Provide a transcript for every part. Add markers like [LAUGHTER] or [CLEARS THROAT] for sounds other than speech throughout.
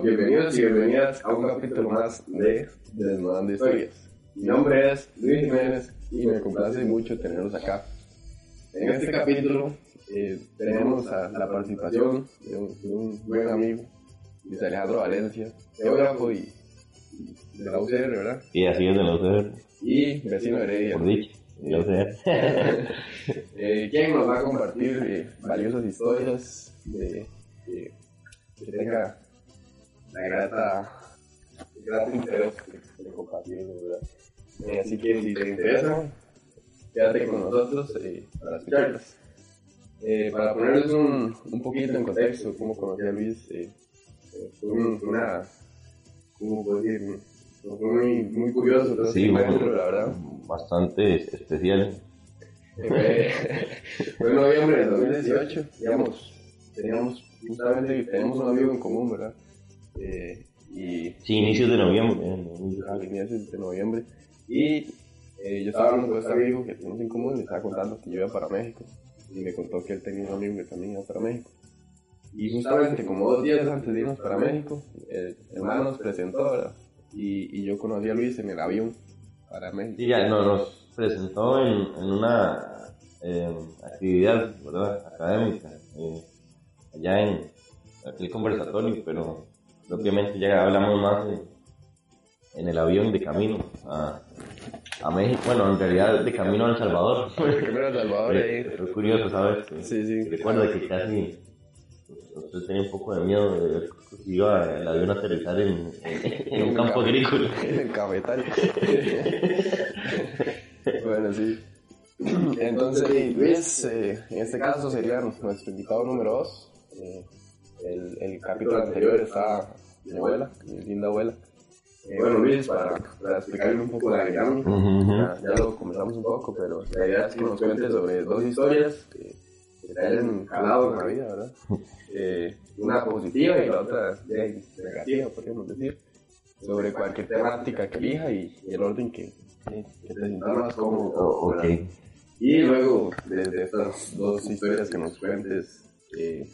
Bueno, bienvenidos y bienvenidas a un capítulo más de Desnudando Historias. Mi nombre es Luis Jiménez y me complace mucho tenerlos acá. En este capítulo eh, tenemos a la participación de un, de un buen amigo, Luis Alejandro Valencia, geógrafo y, y de la UCR, ¿verdad? Y así es de la UCR, Y vecino de Heredia. por dicho, la UCR. [LAUGHS] eh, quien nos va a compartir eh, valiosas historias de, de- que tenga la grata, el grato interés de, compartirlo, ¿verdad? Eh, así que si te interesa, quédate con nosotros eh, para escucharlas. Eh, para ponerles un, un poquito en contexto, cómo conocí a Luis, eh, fue un- una, ¿cómo puedo decir? Fue muy, muy curioso este Sí, bueno, la verdad. bastante especial. [LAUGHS] Fue en noviembre de 2018, digamos, teníamos, justamente tenemos un amigo en común, ¿verdad? Eh, y Sí, inicios de noviembre. eh, a inicios de noviembre, y eh, yo estaba hablando con este amigo que tenemos en común, le estaba contando que yo iba para México, y me contó que él tenía un amigo que también iba para México. Y justamente como dos días antes de irnos para México, el hermano nos presentó, ¿verdad? Y, y yo conocí a Luis en el avión para México. Sí, ya no, nos presentó en, en una eh, actividad ¿verdad? académica, eh, allá en aquel conversatorio, pero propiamente ya hablamos más en, en el avión de camino a, a México, bueno, en realidad de camino a El Salvador. [LAUGHS] Primero a Salvador, ahí- Fue curioso, ¿sabes? Sí, sí. Recuerdo que casi usted tenía un poco de miedo de ver si iba el avión a aterrizar en, en- en un campo agrícola. [LAUGHS] En cafetal. [LAUGHS] bueno, sí. Entonces, Luis, eh, en este caso sería nuestro invitado número 2. El, el capítulo anterior está mi abuela, mi linda abuela. Eh, bueno, Luis, para, para explicarle un poco la dinámica, Ujú. ya, ya lo comenzamos un poco, pero la idea es que nos cuentes sobre dos historias que, que te hayan calado en la vida, ¿verdad? Eh, una positiva y la otra de- negativa, podríamos decir, sobre cualquier temática que elija y, y el orden que, que, que te sientas más cómodo. Oh, ok. ¿verdad? Y luego, desde estas dos historias que nos cuentes, eh,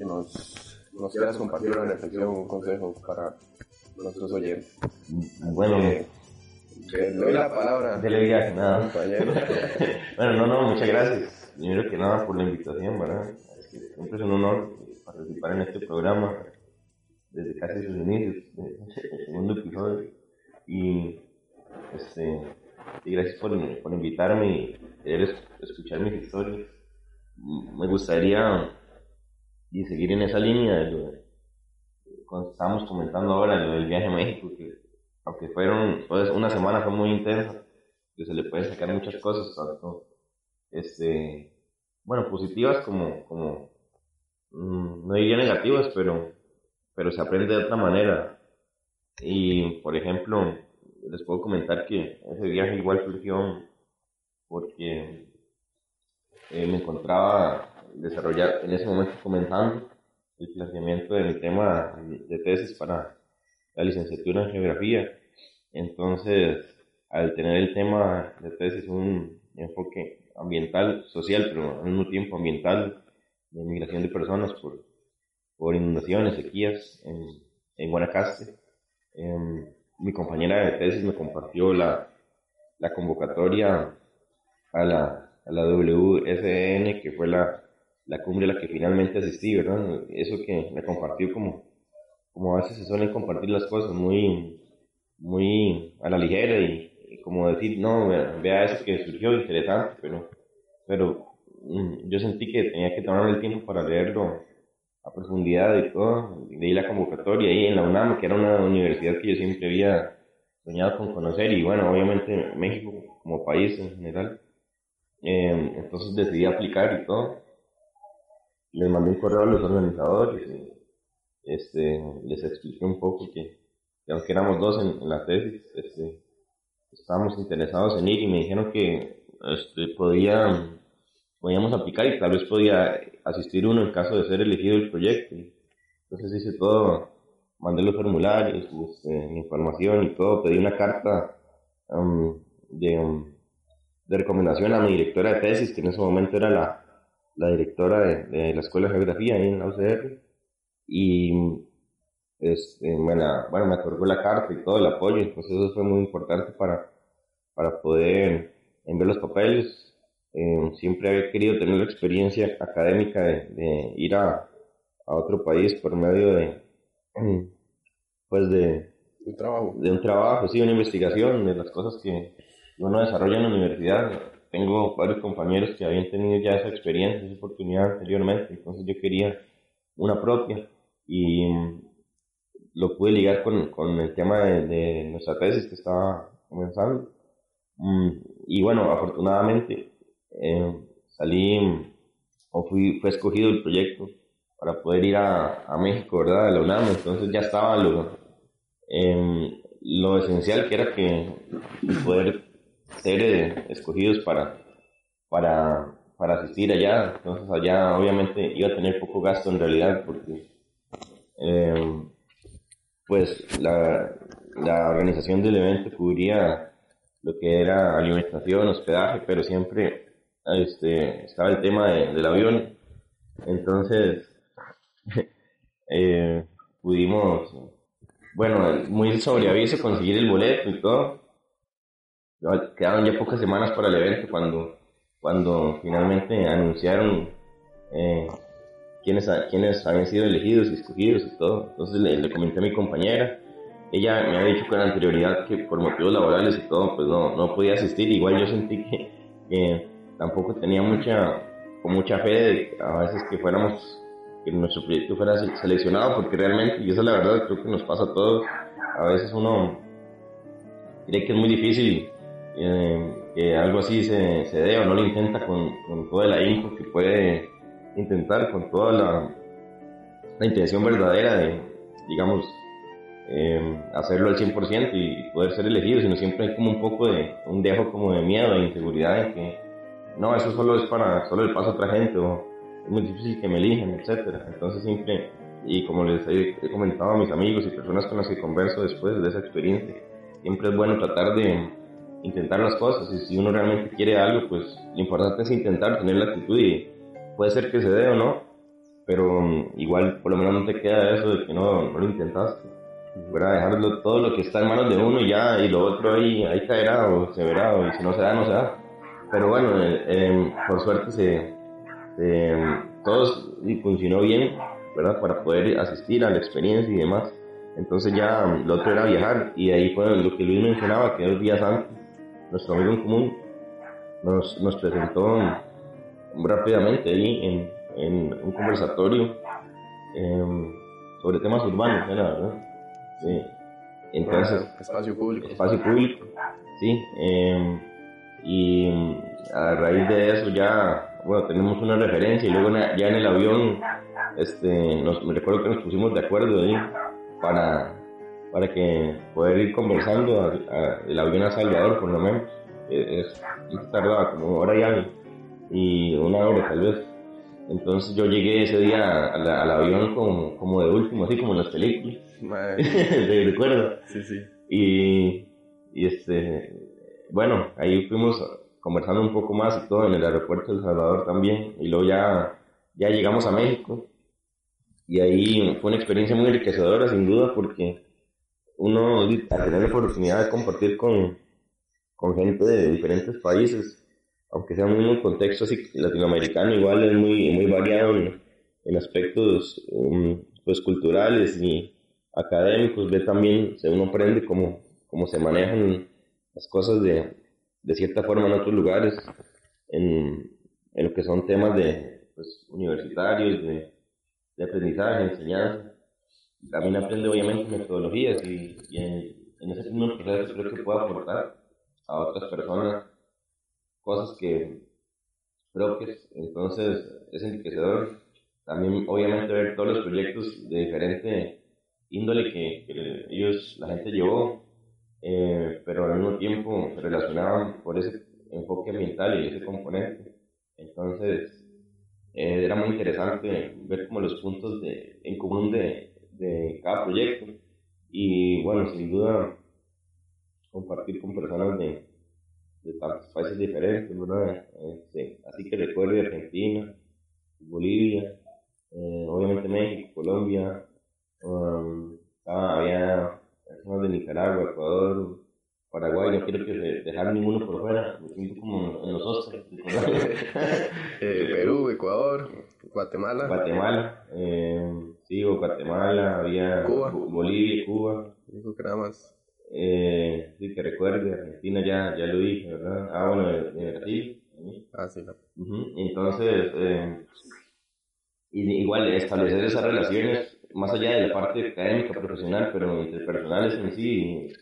que nos, nos quieras compartir una reflexión, un consejo para nuestros oyentes. Bueno, Eh, le doy la palabra Dele viaje, nada. compañero. [LAUGHS] [LAUGHS] bueno, no, no, muchas gracias. Primero que nada por la invitación, ¿verdad? Es que Siempre es un honor participar en este programa desde casi sus inicios, el [LAUGHS] segundo episodio. Y, este, y gracias por, por invitarme y escuchar mis historias. Mm, Me gustaría y seguir en esa línea de lo de- cuando estábamos comentando ahora lo del viaje a México, que aunque fueron, pues, una semana fue muy intensa, que se le pueden sacar muchas cosas, tanto, este, bueno, positivas como, como mm, no diría negativas, pero, pero se aprende de otra manera. Y, por ejemplo, les puedo comentar que ese viaje igual surgió porque eh, me encontraba desarrollar en ese momento comenzando el planteamiento de mi tema de tesis para la licenciatura en geografía. Entonces, al tener el tema de tesis un enfoque ambiental, social, pero al mismo tiempo ambiental, de migración de personas por, inundaciones, sequías en, Guanacaste, em, mi compañera de tesis me compartió la, la convocatoria a la, a la WSN, que fue la, la cumbre a la que finalmente asistí, ¿verdad? Eso que me compartió como, como a veces se suelen compartir las cosas muy, muy a la ligera y, como decir, no, vea, vea eso que surgió interesante, pero, pero mm, yo sentí que tenía que tomarme el tiempo para leerlo a profundidad y todo. Leí la convocatoria ahí en la UNAM, que era una universidad que yo siempre había soñado con conocer y bueno, obviamente México como país en general. Eh, entonces decidí aplicar y todo. Les mandé un correo a los organizadores este, les expliqué un poco que, que aunque éramos dos en, la tesis, este, estábamos interesados en ir y me dijeron que este, podía, podíamos aplicar y tal vez podía asistir uno en caso de ser elegido el proyecto. Entonces hice todo, mandé los formularios, este, información y todo, pedí una carta um, de, um, de recomendación a mi directora de tesis, que en ese momento era la, la directora de, de la Escuela de Geografía ahí en la UCR, y este, bueno, bueno, me otorgó la carta y todo el apoyo, entonces eso fue muy importante para, para poder enviar los papeles. Eh, siempre había querido tener la experiencia académica de, ir a, a, otro país por medio de, [CLEARS THROAT] pues de un trabajo, de un trabajo, sí, una investigación de las cosas que uno desarrolla en la universidad. Tengo varios compañeros que habían tenido ya esa experiencia, esa oportunidad anteriormente, entonces yo quería una propia y lo pude ligar con, con el tema de, de, nuestra tesis que estaba comenzando. Mm, y bueno, afortunadamente eh, salí o fui, fue escogido el proyecto para poder ir a, a México, ¿verdad? A la UNAM, entonces ya estaba lo, eh, lo esencial que era que poder ser escogidos para, para, para asistir allá, entonces allá obviamente iba a tener poco gasto en realidad porque eh, pues la, la organización del evento cubría lo que era alimentación, hospedaje, pero siempre este, estaba el tema del avión. Entonces, [LAUGHS] eh, pudimos, bueno, muy sobre aviso conseguir el boleto y todo. Quedaban ya pocas semanas para el evento cuando, cuando finalmente anunciaron eh, quiénes, quiénes habían sido elegidos y escogidos y todo. Entonces le, comenté a mi compañera. Ella me había dicho con anterioridad que por motivos laborales y todo, pues no, no podía asistir. Igual yo sentí que, tampoco tenía mucha, con mucha fe de a veces que fuéramos, que nuestro proyecto fuera seleccionado, porque realmente, y eso es la verdad, creo que nos pasa a todos, a veces uno cree que es muy difícil eh, que algo así se, se dé o no lo intenta con, con toda la info que puede intentar, con toda la, la intención verdadera de, digamos, eh, hacerlo al 100% y poder ser elegido, sino siempre hay como un poco de, un dejo como de miedo, de inseguridad en que no, eso solo es para, solo le pasa a otra gente, o es muy difícil que me elijan, etcétera. Entonces siempre, y como les he, comentado a mis amigos y personas con las que converso después de esa experiencia, siempre es bueno tratar de intentar las cosas, y si uno realmente quiere algo, pues lo importante es intentar, tener la actitud, y puede ser que se dé o no, pero mm, igual por lo menos no te queda eso de que no, no lo intentaste. Fuera dejarlo todo lo que está en manos de uno y ya, y lo otro ahí, ahí caerá o se verá, o si no se da, no se da. Pero bueno, eh, eh, por suerte se, todo funcionó bien, ¿verdad? Para poder asistir a la experiencia y demás. Entonces ya lo otro era viajar y ahí fue lo que Luis mencionaba, que dos días antes, nuestro amigo en común nos, nos presentó rápidamente ahí en, en un conversatorio em, sobre temas urbanos, ¿verdad? Sí. Entonces, espacio público. Espacio público, sí. Eh, y a raíz de eso ya, bueno, tenemos una referencia y luego ya en el avión, este, nos, me recuerdo que nos pusimos de acuerdo ahí para, para que poder ir conversando el avión a Salvador por lo menos. Es, es tardaba como hora y algo, y una hora tal vez. Entonces yo llegué ese día al, avión como, como de último, así como en las películas. [LAUGHS] de recuerdo. Sí, sí. Y, y este, bueno, ahí fuimos conversando un poco más y todo en el aeropuerto de El Salvador también. Y luego ya, ya llegamos a México. Y ahí fue una experiencia muy enriquecedora, sin duda, porque uno, al tener la oportunidad de compartir con, con gente de diferentes países, aunque sea un mismo contexto así latinoamericano, igual es muy, muy variado en, en aspectos um, pues culturales y académicos, ve también, se uno aprende cómo, cómo se manejan las cosas de, de cierta forma en otros lugares, en, en lo que son temas de pues, universitarios, de, de aprendizaje, enseñanza. También aprende obviamente metodologías y, y en, en, ese mismo proceso creo que puedo aportar a otras personas cosas que propias. Entonces es enriquecedor también obviamente ver todos los proyectos de diferente índole que, que ellos, la gente llevó eh, pero al mismo tiempo se relacionaban por ese enfoque ambiental y ese componente. Entonces, eh, era muy interesante ver como los puntos de, en común de, de cada proyecto y bueno, sin duda compartir con personas de, de tantos países diferentes, ¿verdad? Este, así que recuerdo de Argentina, Bolivia, eh, obviamente México, Colombia, um, estaba, había personas de Nicaragua, Ecuador, Paraguay, no quiero que dejar ninguno por fuera, me siento como en los Oscars. [LAUGHS] eh, Perú, Ecuador, Guatemala. Guatemala, eh, sí, Guatemala, había Cuba. Bolivia, Cuba. Dijo que nada más. Eh, sí, que recuerde, Argentina ya, ya lo dije, ¿verdad? Ah, bueno, de, Brasil. Ah, sí. Ujú, Entonces, eh, igual establecer esas relaciones más allá de la parte académica, profesional, pero interpersonales en sí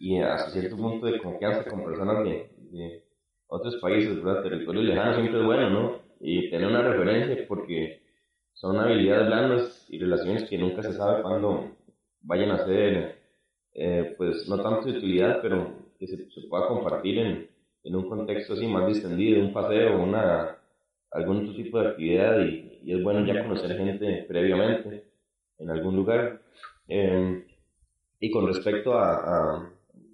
y, y hasta cierto punto de confianza con personas de, de otros países, ¿verdad? Territorios lejanos siempre es bueno, ¿no? Y tener una referencia porque son habilidades blandas y relaciones que nunca se sabe cuándo vayan a ser, eh, pues no tanto de utilidad, pero que se, se pueda compartir en, en un contexto así más distendido, un paseo, una, algún otro tipo de actividad y, y es bueno ya conocer gente previamente en algún lugar. Eh, y con respecto a, a,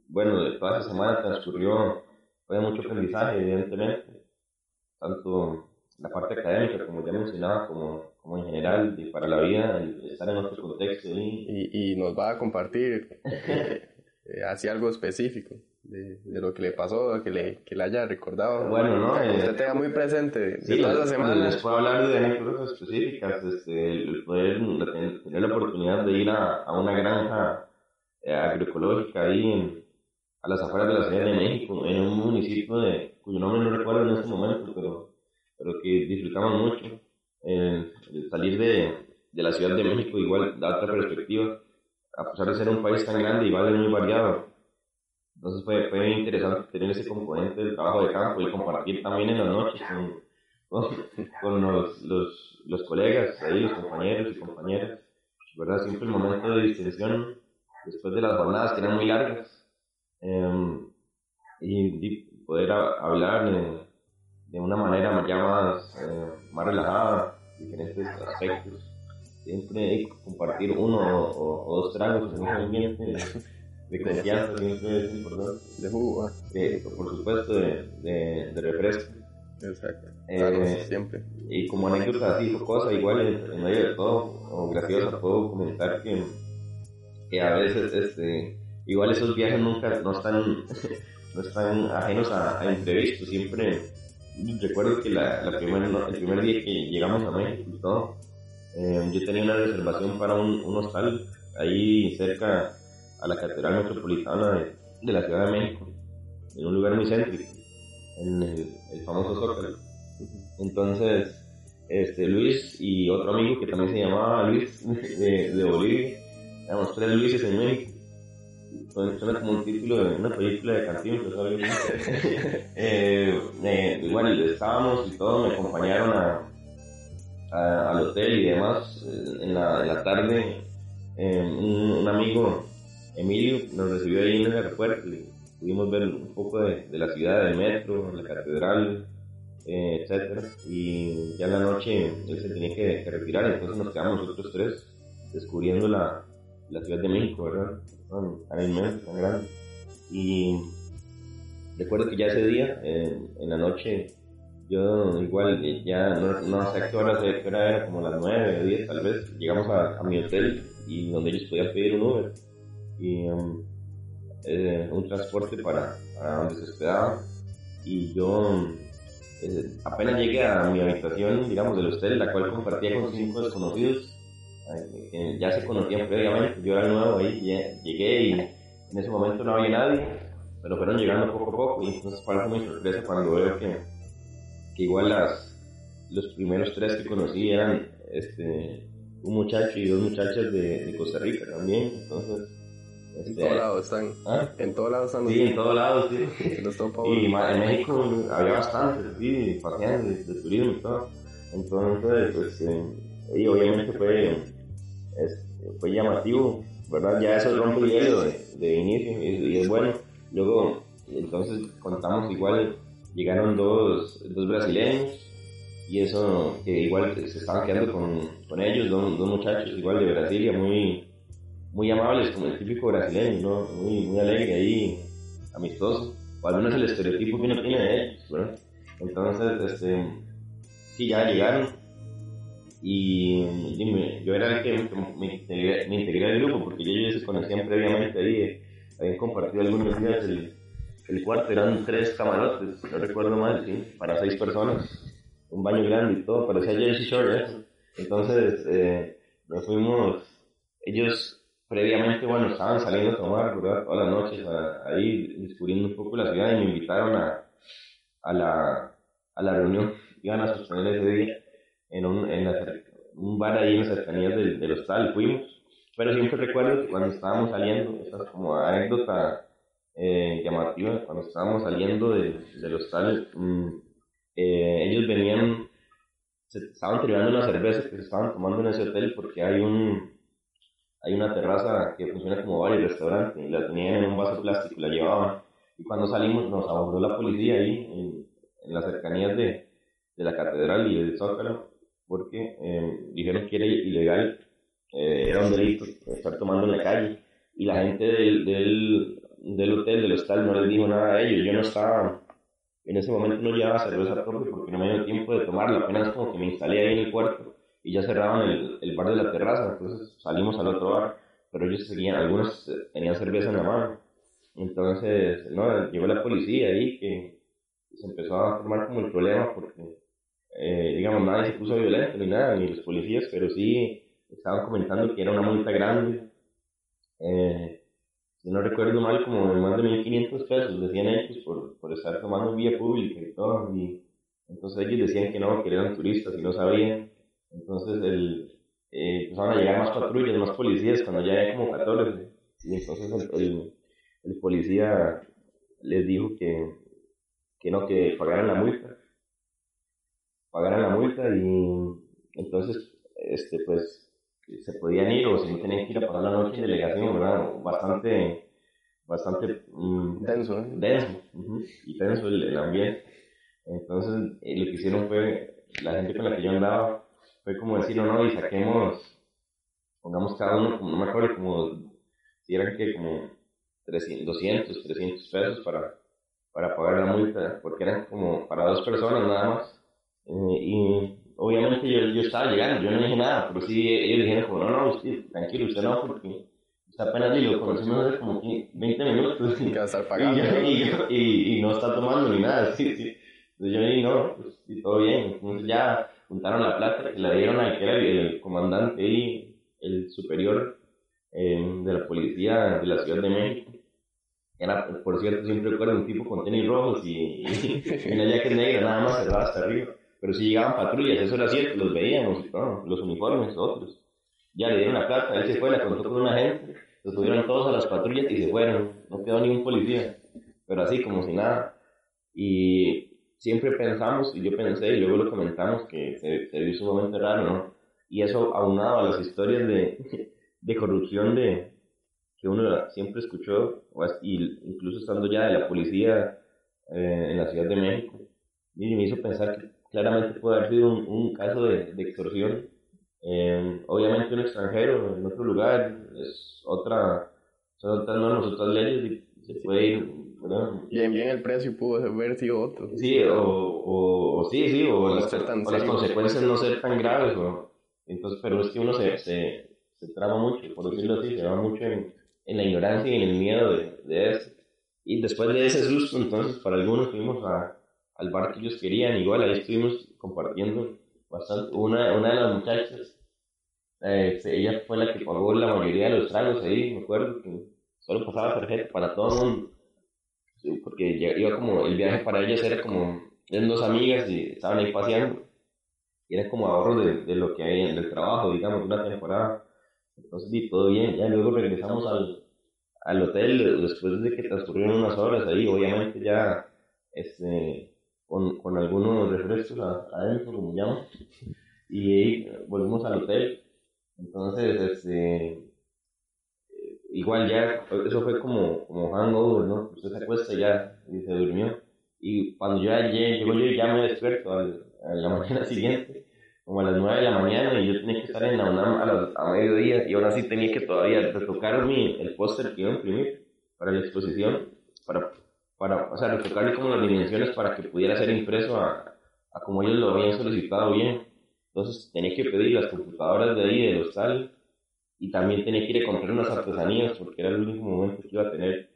bueno, de toda esa semana transcurrió, fue mucho aprendizaje, evidentemente, tanto la parte académica, como ya mencionaba, como, como en general, y para la vida, el estar en otro contexto. Y, Y, y nos va a compartir [LAUGHS] eh, eh, algo específico de, de lo que le pasó, que le, que le haya recordado. Bueno, ¿no? Que Eh, usted tenga muy presente de, de Sí, toda esa les, semana. les puedo hablar de anécdotas específicas, este, el poder tener la oportunidad de ir a, a una granja eh, agroecológica ahí en, a las afueras de la Ciudad de México, en un municipio de, cuyo nombre no recuerdo en este momento, pero, pero que disfrutamos mucho. El, el salir de, de la Ciudad de México igual da otra perspectiva, a pesar de ser un país tan grande, igual es muy variado. Entonces fue, fue interesante tener ese componente del trabajo de campo y compartir también en las noches con, con, con los, los, los colegas, ahí, los compañeros y compañeras. ¿verdad? Siempre el momento de distensión después de las jornadas que eran muy largas eh, y, y poder a- hablar de una manera ya más, eh, más relajada, diferentes aspectos. Siempre compartir uno o, dos tragos en un ambiente de, confianza, siempre es importante. De jugo, ah. De- por supuesto, de, de, de refresco. Exacto. Eh, siempre. Y como anécdota así, cosa igual en, en medio de todo, o graciosa, puedo comentar que, que a veces, este, igual esos viajes nunca, no están, [LAUGHS] no están ajenos a, a imprevistos, siempre, recuerdo que la, la primer, no- el primer día que llegamos a México eh, yo tenía una reservación para un, un hostal ahí cerca a la Catedral Metropolitana de, la Ciudad de México, en un lugar muy céntrico, en el, el famoso Zócalo. Entonces, este, Luis y otro amigo que también se llamaba Luis de, de Bolivia, éramos tres Luises en México. Suena suena como un título de una película de así. [LAUGHS] eh, eh, igual estábamos y todo, me acompañaron a, a- al hotel y demás. Eh, En la, en la tarde, eh, un, un amigo, Emilio, nos recibió ahí en el aeropuerto y pudimos ver un poco de, de la ciudad, del metro, la catedral, eh, etcétera. Y ya en la noche él se tenía que, que retirar, entonces nos quedamos nosotros tres descubriendo la, la Ciudad de México, ¿verdad? Tan, tan inmensa, tan grande. Y recuerdo que ya ese día, en la noche, yo igual ya no, no sé a qué hora, sé hora era, como las 9 o 10 tal vez, llegamos a, mi hotel y donde ellos podían pedir un Uber y um, eh, un transporte para, para donde se hospedaban y yo eh, apenas llegué a mi habitación, digamos, del hotel, la cual compartía con cinco desconocidos, eh, ya se conocían previamente, yo era nuevo ahí, lle- llegué y en ese momento no había nadie, pero fueron llegando poco a poco y entonces para mi sorpresa cuando veo que, que igual las, los primeros tres que conocí eran este, un muchacho y dos muchachas de, de Costa Rica también, entonces... En este, todos lados están. ¿ah? En todos lados están Sí, en todos lados, sí. [LAUGHS] Y en México había bastante, sí, paseando de, de turismo y todo. Entonces, pues, eh, y obviamente fue, fue llamativo, ¿verdad? Ya eso rompe el hielo de, inicio y, y es bueno. Luego, entonces contamos igual, llegaron dos, dos brasileños y eso, que igual se estaban quedando con, con ellos, dos, dos muchachos igual de Brasilia, muy, muy amables, como el típico brasileño, ¿no? Muy, muy alegre ahí, amistoso, o al menos el estereotipo que uno tiene de ellos, ¿verdad? Entonces, este, sí, ya llegaron, y dime, yo era el que me, integré, me integré al grupo porque ellos se conocían previamente ahí, eh, habían compartido algunos días el, el cuarto, eran tres camarotes, no recuerdo mal, ¿sí? para seis personas, un baño grande y todo, parecía Jersey Shore, ¿eh? entonces eh, nos fuimos, ellos previamente, bueno, estaban saliendo a tomar, ¿verdad? Todas las noches, ahí descubriendo un poco la ciudad y me invitaron a, a, la, a la reunión, iban a sostener ese día en un, en un bar ahí en las cercanías del, del hostal, fuimos. Pero siempre recuerdo que cuando estábamos saliendo, esta es como anécdota eh, llamativa, cuando estábamos saliendo de, del hostal, mm, eh, ellos venían, se estaban tirando unas cervezas que se estaban tomando en ese hotel porque hay un hay una terraza que funciona como bar y restaurante y la tenían en un vaso plástico, la llevaban. Y cuando salimos nos abordó la policía ahí en, en las cercanías de, de la catedral y del Zócalo porque eh, dijeron que era ilegal, eh, era un delito estar tomando en la calle. Y la gente del, del, hotel, del hostal, no les dijo nada a ellos. Yo no estaba, en ese momento no llevaba cerveza propia porque no me dio tiempo de tomarla, apenas como que me instalé ahí en el cuarto y ya cerraban el, el bar de la terraza, entonces salimos al otro bar, pero ellos seguían, algunos tenían cerveza en la mano. Entonces, no, llegó la policía ahí que se empezó a formar como el problema porque eh, digamos, nadie se puso violento ni nada, ni los policías, pero sí estaban comentando que era una multa grande. Eh, si no recuerdo mal, como más de 1.500 pesos, decían ellos, por, por estar tomando vía pública y todo. Y entonces ellos decían que no, que eran turistas y no sabían. Entonces el, eh, empezaron a llegar más patrullas, más policías, cuando ya había como 14. Y entonces el, el, policía les dijo que, que no, que pagaran la multa pagaran la multa y entonces, este, pues, se podían ir o si no tenían que ir a pasar la noche en delegación, ¿verdad? Bastante, bastante mm, denso, ¿eh? denso y tenso el, ambiente. Entonces, eh, lo que hicieron fue, la gente con la que yo andaba, fue como decir, no, no, y saquemos, pongamos cada uno, como, no me acuerdo, como, si eran que como 300, 200, 300 pesos para, para pagar la multa, porque eran como para dos personas nada más. Eh, y obviamente yo, yo, estaba llegando, yo no dije nada, pero sí ellos dijeron como, no, no, usted, tranquilo, usted no, porque está apenas [LAUGHS] y lo conocimos como 20 minutos. Y, y, y, y, no está tomando ni nada, sí, sí. Entonces yo dije, no, pues todo bien. Entonces ya juntaron la plata que la dieron a que era el, comandante y el superior eh, de la policía de la Ciudad de México. Era, por cierto, siempre recuerdo un tipo con tenis rojos y, y una jacket negra, nada más, se va hasta arriba pero si llegaban patrullas, eso era cierto, los veíamos, los uniformes, otros. Ya le dieron la plata, él se fue, la contó con una gente, los tuvieron todos a las patrullas y se fueron, no quedó ningún policía, pero así como si nada. Y siempre pensamos, y yo pensé, y luego lo comentamos, que se, se vio sumamente raro, ¿no? Y eso aunado a las historias de, [LAUGHS] de corrupción de, que uno siempre escuchó, y incluso estando ya de la policía eh, en la Ciudad de México, y me hizo pensar que claramente puede haber sido un, un caso de, de extorsión. Eh, obviamente un extranjero en otro lugar es otra, son otras normas, otras leyes y se puede ir. Bien, bien el precio pudo haber sido otro. Sí, o, o, sí, sí, o, las, las, consecuencias no ser tan graves. O, entonces, pero es que uno se, se, se trama mucho, por decirlo así, se va mucho en, en la ignorancia y en el miedo de, de eso. Y después de ese susto, entonces, para algunos fuimos a, al bar que ellos querían. Igual ahí estuvimos compartiendo bastante. Una, una de las muchachas, eh, ella fue la que pagó la mayoría de los tragos ahí, me acuerdo que solo pasaba tarjeta para todo el mundo. porque iba como, el viaje para ellas era como, eran dos amigas y estaban ahí paseando. Y era como ahorro de, de lo que hay en el trabajo, digamos, una temporada. Entonces, sí, todo bien. Ya luego regresamos al, al hotel después de que transcurrieron unas horas ahí. Obviamente ya, este, con, con algunos refrescos adentro, como llaman, y ahí volvimos al hotel. Entonces, este, igual ya, eso fue como, como hangover, ¿no? Usted se acuesta ya y se durmió. Y cuando yo llegué, llegó yo ya me despierto a la [LAUGHS] mañana siguiente, como a las 9 de la mañana, y yo tenía que estar en la UNAM a, a mediodía, y ahora sí tenía que todavía retocar mi, el póster que iba a imprimir para la exposición, para para, o sea, retocarle como las dimensiones para que pudiera ser impreso a, a como ellos lo habían solicitado bien. Entonces tenía que pedir las computadoras de ahí, del hostal, y también tenía que ir a comprar unas artesanías porque era el único momento que iba a tener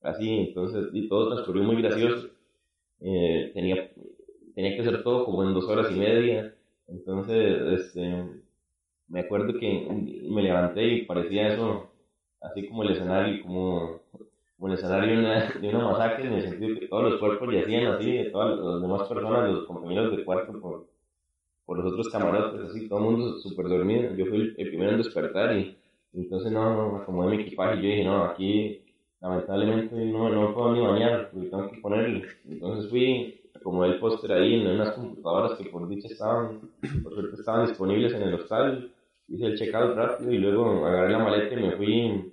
así, entonces, y todo transcurrió muy gracioso. Eh, tenía, tenía que hacer todo como en dos horas y media, entonces, este, me acuerdo que me levanté y parecía eso, así como el escenario, como, como el escenario de una, de una masacre, en el sentido que todos los cuerpos yacían así, de todas las demás personas, los compañeros de cuarto, por, por los otros camarotes, así, todo el mundo súper dormido. Yo fui el, primero en despertar y, entonces no, no, acomodé mi equipaje yo dije, no, aquí lamentablemente no, no puedo ni bañar, porque tengo que ponerle. Entonces fui, acomodé el póster ahí en unas computadoras que por dicha estaban, por suerte estaban disponibles en el hostal, hice el checkout rápido y luego agarré la maleta y me fui,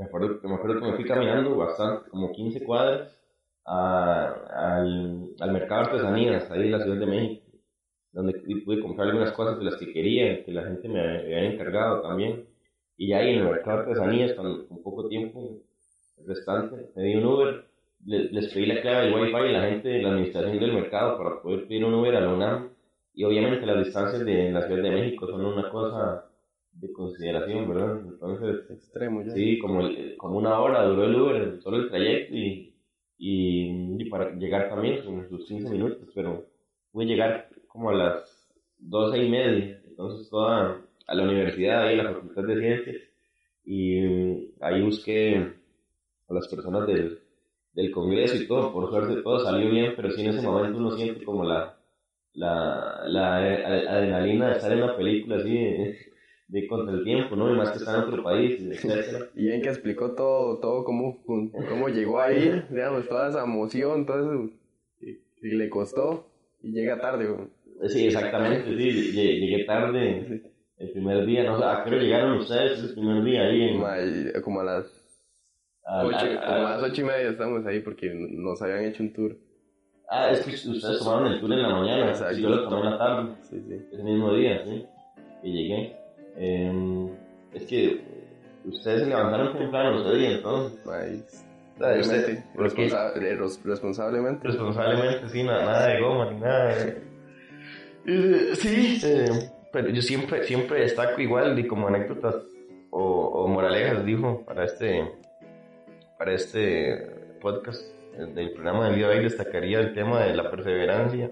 me acuerdo, me acuerdo que me fui caminando bastante, como 15 cuadras, al, al mercado de artesanías, ahí en la Ciudad de México donde pude comprar algunas cosas de las que quería, que la gente me había encargado también. Y ahí en el mercado de artesanías, con, con poco tiempo restante, me di un Uber, les, pedí la clave del Wi-Fi a la gente de la administración del mercado para poder pedir un Uber a la UNAM. Y obviamente las distancias de la Ciudad de México son una cosa de consideración, ¿verdad? Entonces, extremo ya. Sí, como, como una hora duró el Uber, solo el trayecto y, y, para llegar también, son sus 15 minutos, pero pude llegar como a las doce y media, entonces toda a la universidad, ahí a la Facultad de Ciencias, y mm, ahí busqué a las personas del, del Congreso y todo, por suerte todo salió bien, pero sí en ese momento uno siente como la, la, la adrenalina de estar en una película así de, contra el tiempo, ¿no? Y más que estar en otro país, etc. [LAUGHS] Y bien que explicó todo, todo cómo, cómo llegó ahí, digamos, toda esa emoción, todo eso, y, le costó, y llega tarde, Sí, exactamente, sí, llegué tarde el primer día, no sé, ¿a qué llegaron ustedes el primer día ahí? En... Como a las ocho, a, las ocho y media estamos ahí porque nos habían hecho un tour. Ah, es que ustedes tomaron el tour en la mañana, Exacto. yo lo tomé en la tarde, sí, sí. ese mismo día, sí, y llegué. Eh, es que ustedes se levantaron temprano ese día, entonces. Pues, Obviamente, responsable, responsablemente. Responsablemente, sí, nada, nada de goma ni nada. [LAUGHS] Eh, sí, eh, pero yo siempre, siempre destaco igual y como anécdotas o, o, moralejas, dijo, para este, para este podcast del programa del día de hoy destacaría el tema de la perseverancia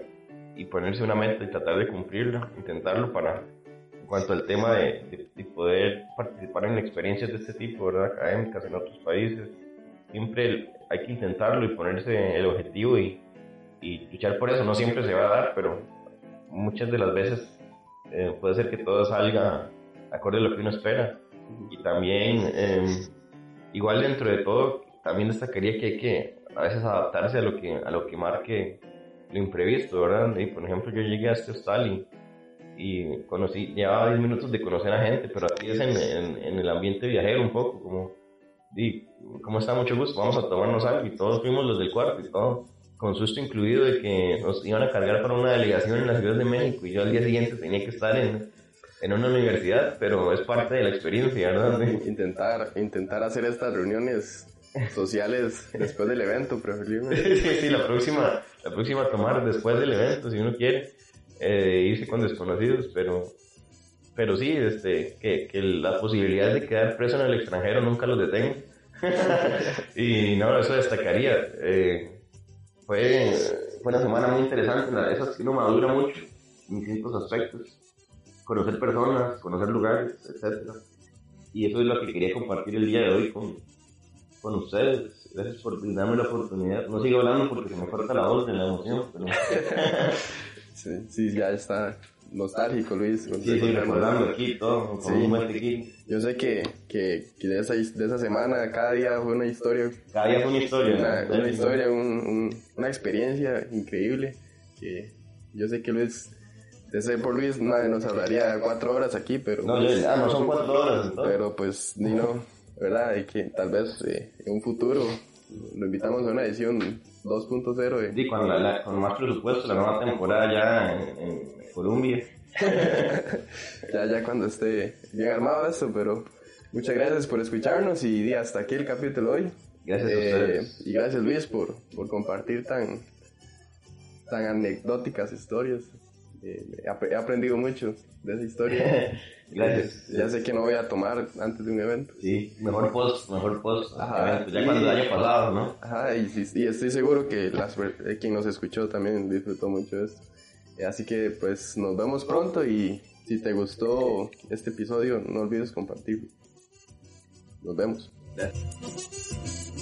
y ponerse una meta y tratar de cumplirla, intentarlo para, cuanto al tema de, de, poder participar en experiencias de este tipo, ¿verdad? Académicas en otros países, siempre hay que intentarlo y ponerse el objetivo y, y luchar por eso, no siempre se va a dar, pero muchas de las veces eh, puede ser que todo salga acorde a lo que uno espera. Y también, em, igual dentro de todo, también destacaría que hay que a veces adaptarse a lo que, a lo que marque lo imprevisto, ¿verdad? Y por ejemplo, yo llegué a este hostal y, y conocí, llevaba 10 minutos de conocer a gente, pero aquí es en, en, el ambiente viajero un poco, como, y, ¿cómo está? Mucho gusto, vamos a tomarnos algo y todos fuimos los del cuarto y todo con susto incluido de que nos iban a cargar para una delegación en la Ciudad de México y yo al día siguiente tenía que estar en, en una universidad, pero es parte de la experiencia, ¿verdad? Intentar, intentar hacer estas reuniones sociales después del evento, preferiblemente. [LAUGHS] sí, sí, la próxima, la próxima tomar después del evento, si uno quiere, eh, irse con desconocidos, pero, pero sí, este, que, que la posibilidad de quedar preso en el extranjero nunca los detenga. [LAUGHS] y no, eso destacaría. Eh, fue, fue una semana muy interesante, esa sí no madura mucho en distintos aspectos. Conocer personas, conocer lugares, etc. Y eso es lo que quería compartir el día de hoy con, con ustedes. Gracias por darme la oportunidad. No sigo hablando porque se me corta la voz de la emoción. Pero... [LAUGHS] sí, sí, ya está nostálgico, Luis. Sí, sí, recordando aquí todo, sí. aquí. Yo sé que, que, que, de, esa, de esa semana cada día fue una historia. Cada día fue una historia. Una, una historia, un, un, una experiencia increíble. Que yo sé que Luis, de ser por Luis, nadie nos hablaría cuatro horas aquí, pero. No, pues, ah, no son cuatro horas. Pero pues, ni no, ¿verdad? Y que tal vez eh, en un futuro lo invitamos a una edición 2.0. Sí, cuando la, con más presupuesto, la nueva temporada ya en Colombia. [LAUGHS] ya, ya cuando esté bien armado esto, pero muchas gracias por escucharnos y hasta aquí el capítulo hoy. Gracias a eh, ustedes. Y gracias Luis por, por compartir tan, tan anecdóticas historias Eh, he ap- he aprendido mucho de esa historia. [LAUGHS] Gracias. Ya sé que no voy a tomar antes de un evento. Sí, mejor post, mejor post. Ajá. ya cuando el año pasado, ¿no? Ajá, y, sí- y estoy seguro que las, eh, quien nos escuchó también disfrutó mucho de esto. Eh, Así que pues nos vemos pronto y si te gustó este episodio no olvides compartirlo. Nos vemos. Gracias.